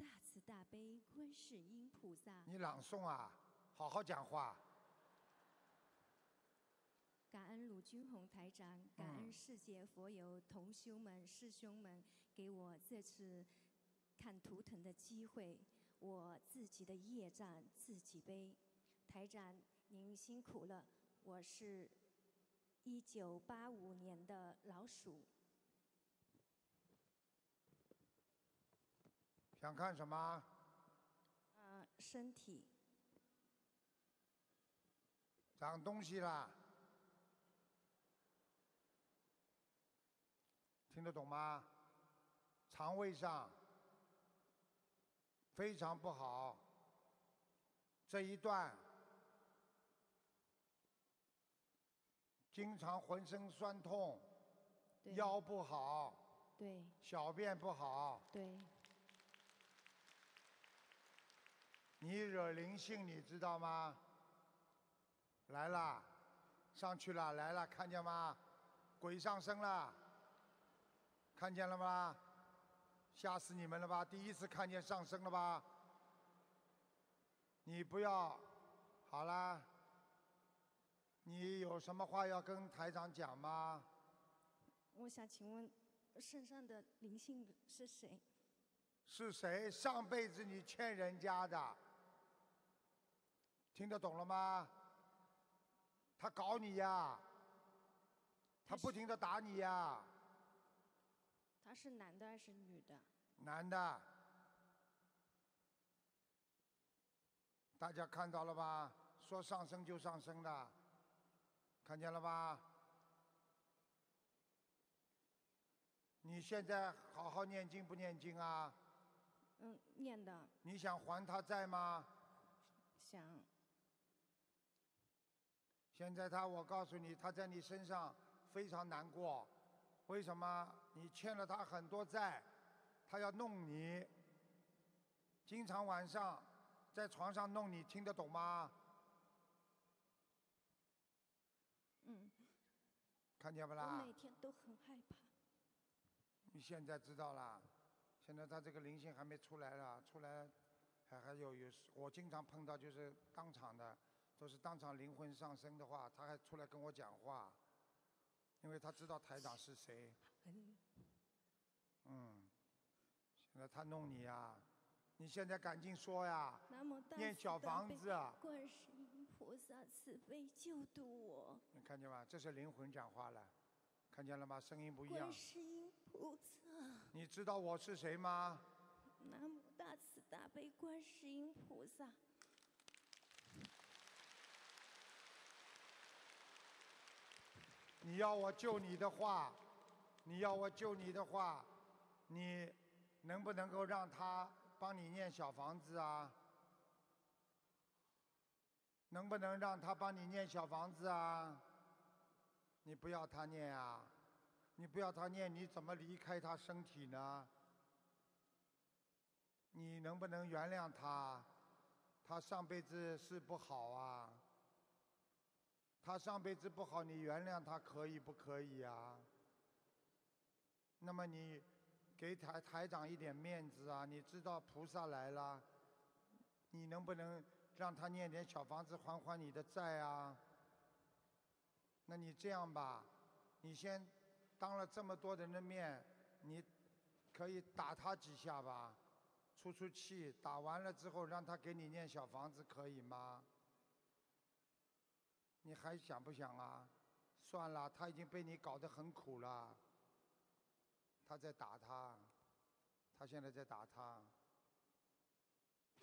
大慈大悲观世音菩萨，你朗诵啊，好好讲话。感恩鲁军红台长，感恩世界佛友同修们、师兄们给我这次看图腾的机会。我自己的业障自己背，台长您辛苦了。我是一九八五年的老鼠。想看什么？嗯，身体。长东西啦。听得懂吗？肠胃上非常不好，这一段经常浑身酸痛，腰不好，对，小便不好，对，你惹灵性，你知道吗？来啦，上去了，来了，看见吗？鬼上身了。看见了吗？吓死你们了吧！第一次看见上身了吧？你不要，好啦。你有什么话要跟台长讲吗？我想请问，身上的灵性是谁？是谁？上辈子你欠人家的，听得懂了吗？他搞你呀，他不停的打你呀。他是男的还是女的？男的，大家看到了吧？说上升就上升的，看见了吧？你现在好好念经不念经啊？嗯，念的。你想还他债吗？想。现在他，我告诉你，他在你身上非常难过。为什么你欠了他很多债，他要弄你，经常晚上在床上弄你，听得懂吗？嗯。看见不啦？我每天都很害怕。你现在知道啦，现在他这个灵性还没出来了，出来还还有有，我经常碰到就是当场的，都是当场灵魂上升的话，他还出来跟我讲话。因为他知道台长是谁。嗯。现在他弄你呀，你现在赶紧说呀。念小房子。观世音菩萨慈悲救度我。你看见吗？这是灵魂讲话了，看见了吗？声音不一样。观世音菩萨。你知道我是谁吗？南无大慈大悲观世音菩萨。要我救你的话，你要我救你的话，你能不能够让他帮你念小房子啊？能不能让他帮你念小房子啊？你不要他念啊！你不要他念，你怎么离开他身体呢？你能不能原谅他？他上辈子是不好啊。他上辈子不好，你原谅他可以不可以呀？那么你给台台长一点面子啊！你知道菩萨来了，你能不能让他念点小房子还还你的债啊？那你这样吧，你先当了这么多人的面，你可以打他几下吧，出出气。打完了之后，让他给你念小房子，可以吗？你还想不想啊？算了，他已经被你搞得很苦了。他在打他，他现在在打他。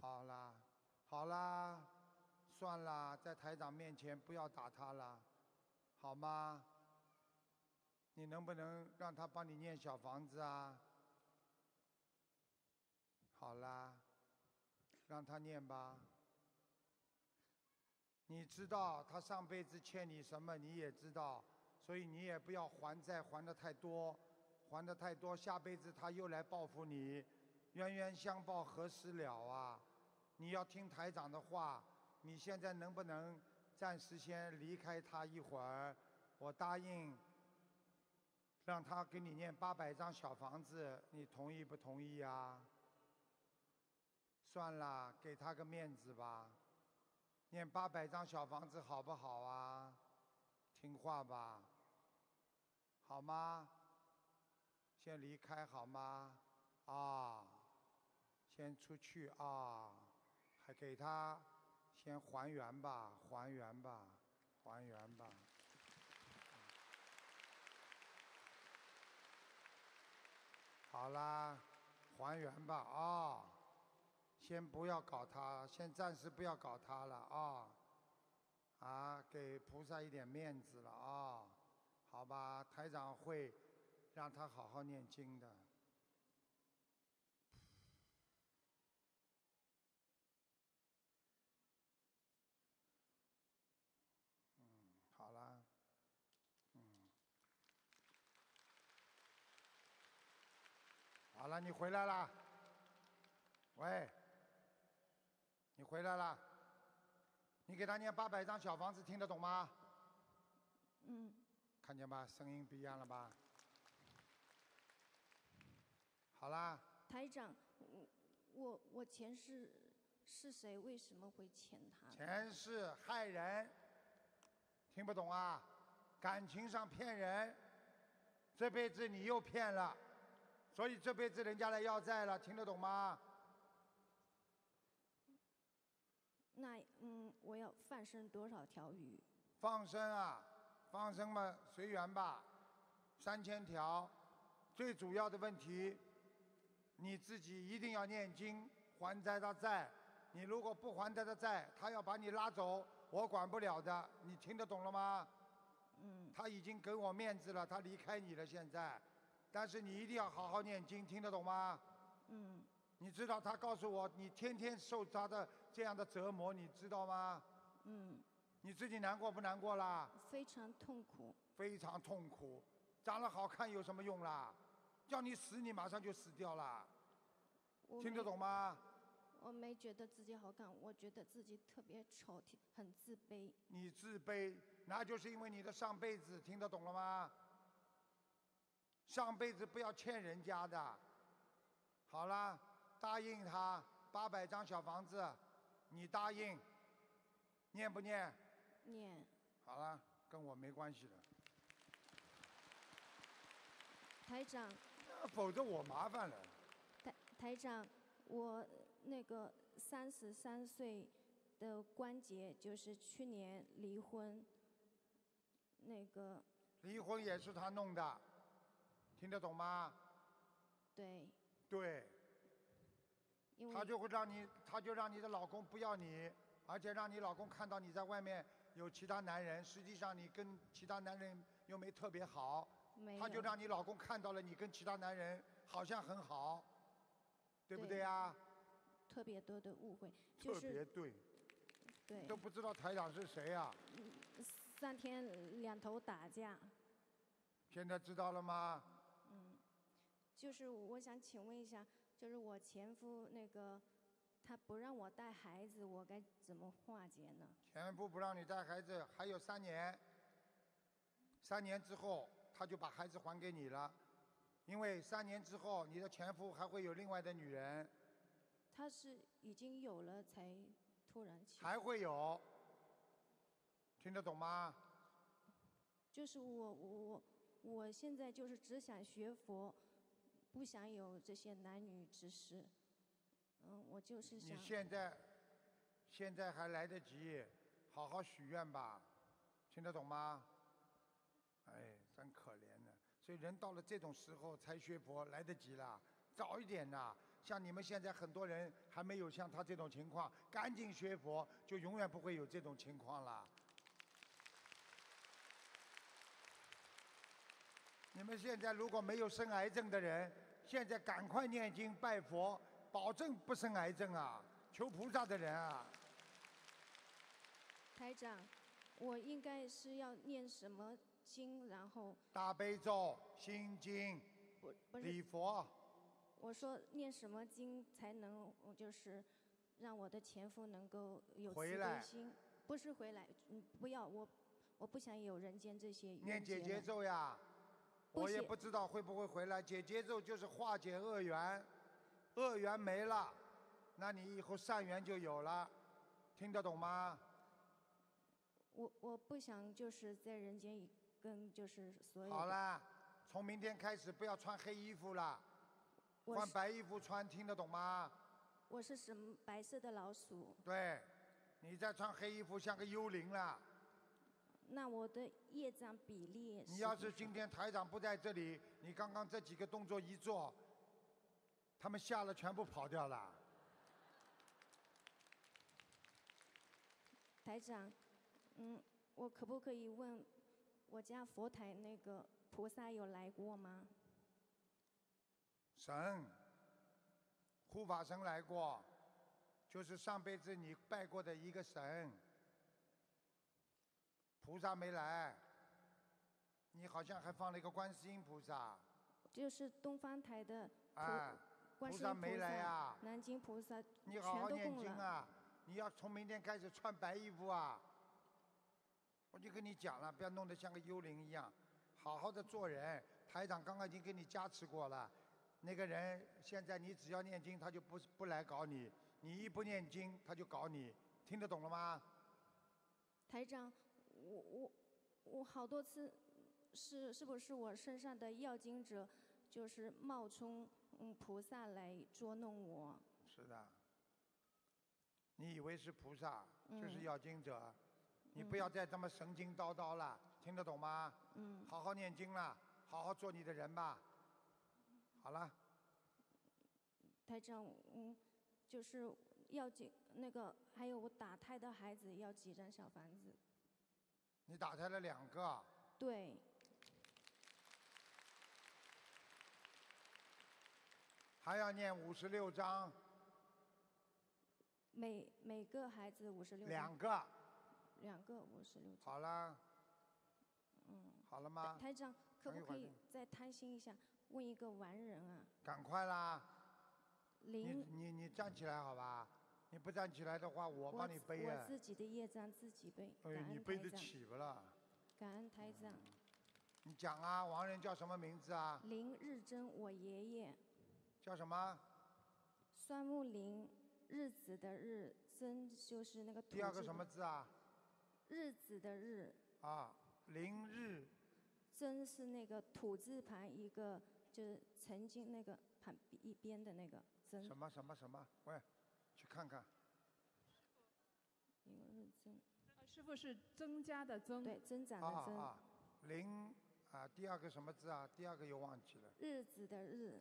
好啦，好啦，算了，在台长面前不要打他了，好吗？你能不能让他帮你念小房子啊？好啦，让他念吧。你知道他上辈子欠你什么，你也知道，所以你也不要还债还的太多，还的太多，下辈子他又来报复你，冤冤相报何时了啊？你要听台长的话，你现在能不能暂时先离开他一会儿？我答应让他给你念八百张小房子，你同意不同意呀？算了，给他个面子吧。念八百张小房子好不好啊？听话吧，好吗？先离开好吗？啊，先出去啊，还给他先还原吧，还原吧，还原吧。好啦，还原吧啊！先不要搞他，先暂时不要搞他了啊！啊，给菩萨一点面子了啊！好吧，台长会让他好好念经的。嗯，好啦，嗯，好了，你回来啦？喂，你回来了？你给他念八百张小房子，听得懂吗？嗯，看见吧，声音不一样了吧？好啦，台长，我我我前世是谁？为什么会欠他？前世害人，听不懂啊？感情上骗人，这辈子你又骗了，所以这辈子人家来要债了，听得懂吗？那嗯，我要放生多少条鱼？放生啊，放生嘛，随缘吧，三千条。最主要的问题，你自己一定要念经还债的债。你如果不还他的债，他要把你拉走，我管不了的。你听得懂了吗？嗯，他已经给我面子了，他离开你了现在，但是你一定要好好念经，听得懂吗？嗯，你知道他告诉我，你天天受他的这样的折磨，你知道吗？嗯，你自己难过不难过啦？非常痛苦。非常痛苦，长得好看有什么用啦？叫你死，你马上就死掉了，听得懂吗？我没觉得自己好看，我觉得自己特别丑，很自卑。你自卑，那就是因为你的上辈子，听得懂了吗？上辈子不要欠人家的。好了，答应他八百张小房子，你答应，念不念？念好了，跟我没关系了，台长，否则我麻烦了。台台长，我那个三十三岁的关节就是去年离婚，那个离婚也是他弄的，听得懂吗？对，对，因为他就会让你，他就让你的老公不要你，而且让你老公看到你在外面有其他男人，实际上你跟其他男人又没特别好，没他就让你老公看到了你跟其他男人好像很好，对不对对呀？特别多的误会，就特别是对，对都不知道台长是谁呀？三天两头打架。现在知道了吗？就是我想请问一下，就是我前夫那个他不让我带孩子，我该怎么化解呢？前夫不让你带孩子，还有三年，三年之后他就把孩子还给你了，因为三年之后你的前夫还会有另外的女人，他是已经有了才突然起，还会有，听得懂吗？就是我我我我现在就是只想学佛，不想有这些男女之事。嗯，我就是你想，现在现在还来得及，好好许愿吧，听得懂吗？哎，真可怜呢。所以人到了这种时候才学佛，来得及啦，早一点呐。像你们现在很多人还没有像他这种情况，赶紧学佛，就永远不会有这种情况了。你们现在如果没有生癌症的人，现在赶快念经拜佛，保证不生癌症啊！求菩萨的人啊！台长，我应该是要念什么经，然后大悲咒、心经、礼佛，我说念什么经才能，呃就是让我的前夫能够有慈悲回来心？不是回来，嗯，不要我，我不想有人间这些念冤结了。解结咒呀。不我也不知道会不会回来。解结咒就是化解恶缘，恶缘没了，那你以后善缘就有了，听得懂吗？我我不想就是在人间跟就是所有的好啦，从明天开始不要穿黑衣服了，我是换白衣服穿，听得懂吗？我是什么白色的老鼠，对，你再穿黑衣服像个幽灵了。那我的业障比例你要是今天台长不在这里，你刚刚这几个动作一做，他们吓了全部跑掉了。台长，嗯，我可不可以问，我家佛台那个菩萨有来过吗？神，护法神来过，就是上辈子你拜过的一个神。菩萨没来，你好像还放了一个观世音菩萨，就是东方台的菩、哎，观世音菩菩萨没来啊南京菩萨你好好念。经啊！你要从明天开始穿白衣服啊！我就跟你讲了，不要弄得像个幽灵一样，好好的做人。台长刚刚已经给你加持过了，那个人现在你只要念经，他就不不来搞你；你一不念经，他就搞你。听得懂了吗？台长，我我我好多次是是不是我身上的要经者就是冒充嗯菩萨来捉弄我？是的。你以为是菩萨，就是嗯要经者，你不要再这么神经叨叨了，听得懂吗？嗯，好好念经了，好好做你的人吧。好了，台长，嗯，就是要几那个，还有我打胎的孩子要几张小房子？你打开了两个，对，还要念五十六章，每每个孩子五十六两个，两个五十六。好了，嗯，好了吗？台长，可不可以再贪心一下，问一个完人啊？赶快啦！你零，你你站起来好吧？你不站起来的话，我帮你自背啊。我自己的业障自己背，感哎，你恩背得长，起不啦？感恩台长。你讲啊，亡人叫什么名字啊？林日珍，我爷爷，叫什么？双木林，日子的日，珍就是那个第二个什么字啊？日子的日，啊，林日珍是那个土字旁一个，就是曾经那个旁一边的那个珍什，么什么什么？喂，去看看。一个日珍，呃师傅是增加的增，对，增长的增，啊啊，零啊，第二个什么字啊？第二个又忘记了。日子的日，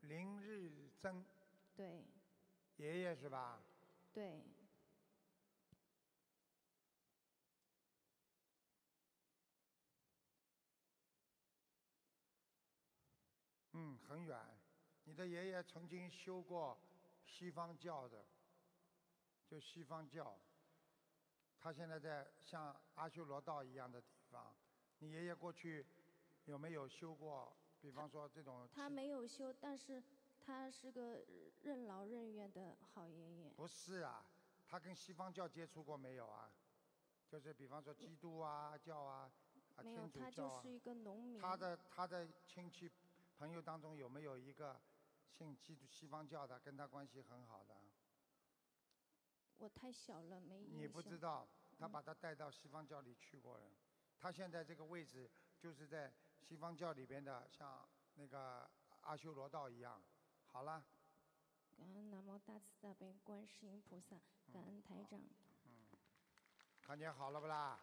林日增，对爷爷是吧？对，嗯，很远。你的爷爷曾经修过西方教的，就西方教。他现在在像阿修罗道一样的地方。你爷爷过去有没有修过？比方说这种他西没有修，但是他是个任劳任怨的好爷爷。不是啊，他跟西方教接触过没有啊？就是比方说基督啊教啊啊没有，天主他教啊。就是一个农民。他的他的亲戚朋友当中有没有一个信基督西方教的，跟他关系很好的？我太小了，没印象。你不知道，他把他带到西方教里去过了。他现在这个位置就是在西方教里边的，像那个阿修罗道一样。好了，感恩南无大慈大悲观世音菩萨，感恩台长。嗯看见好了不啦？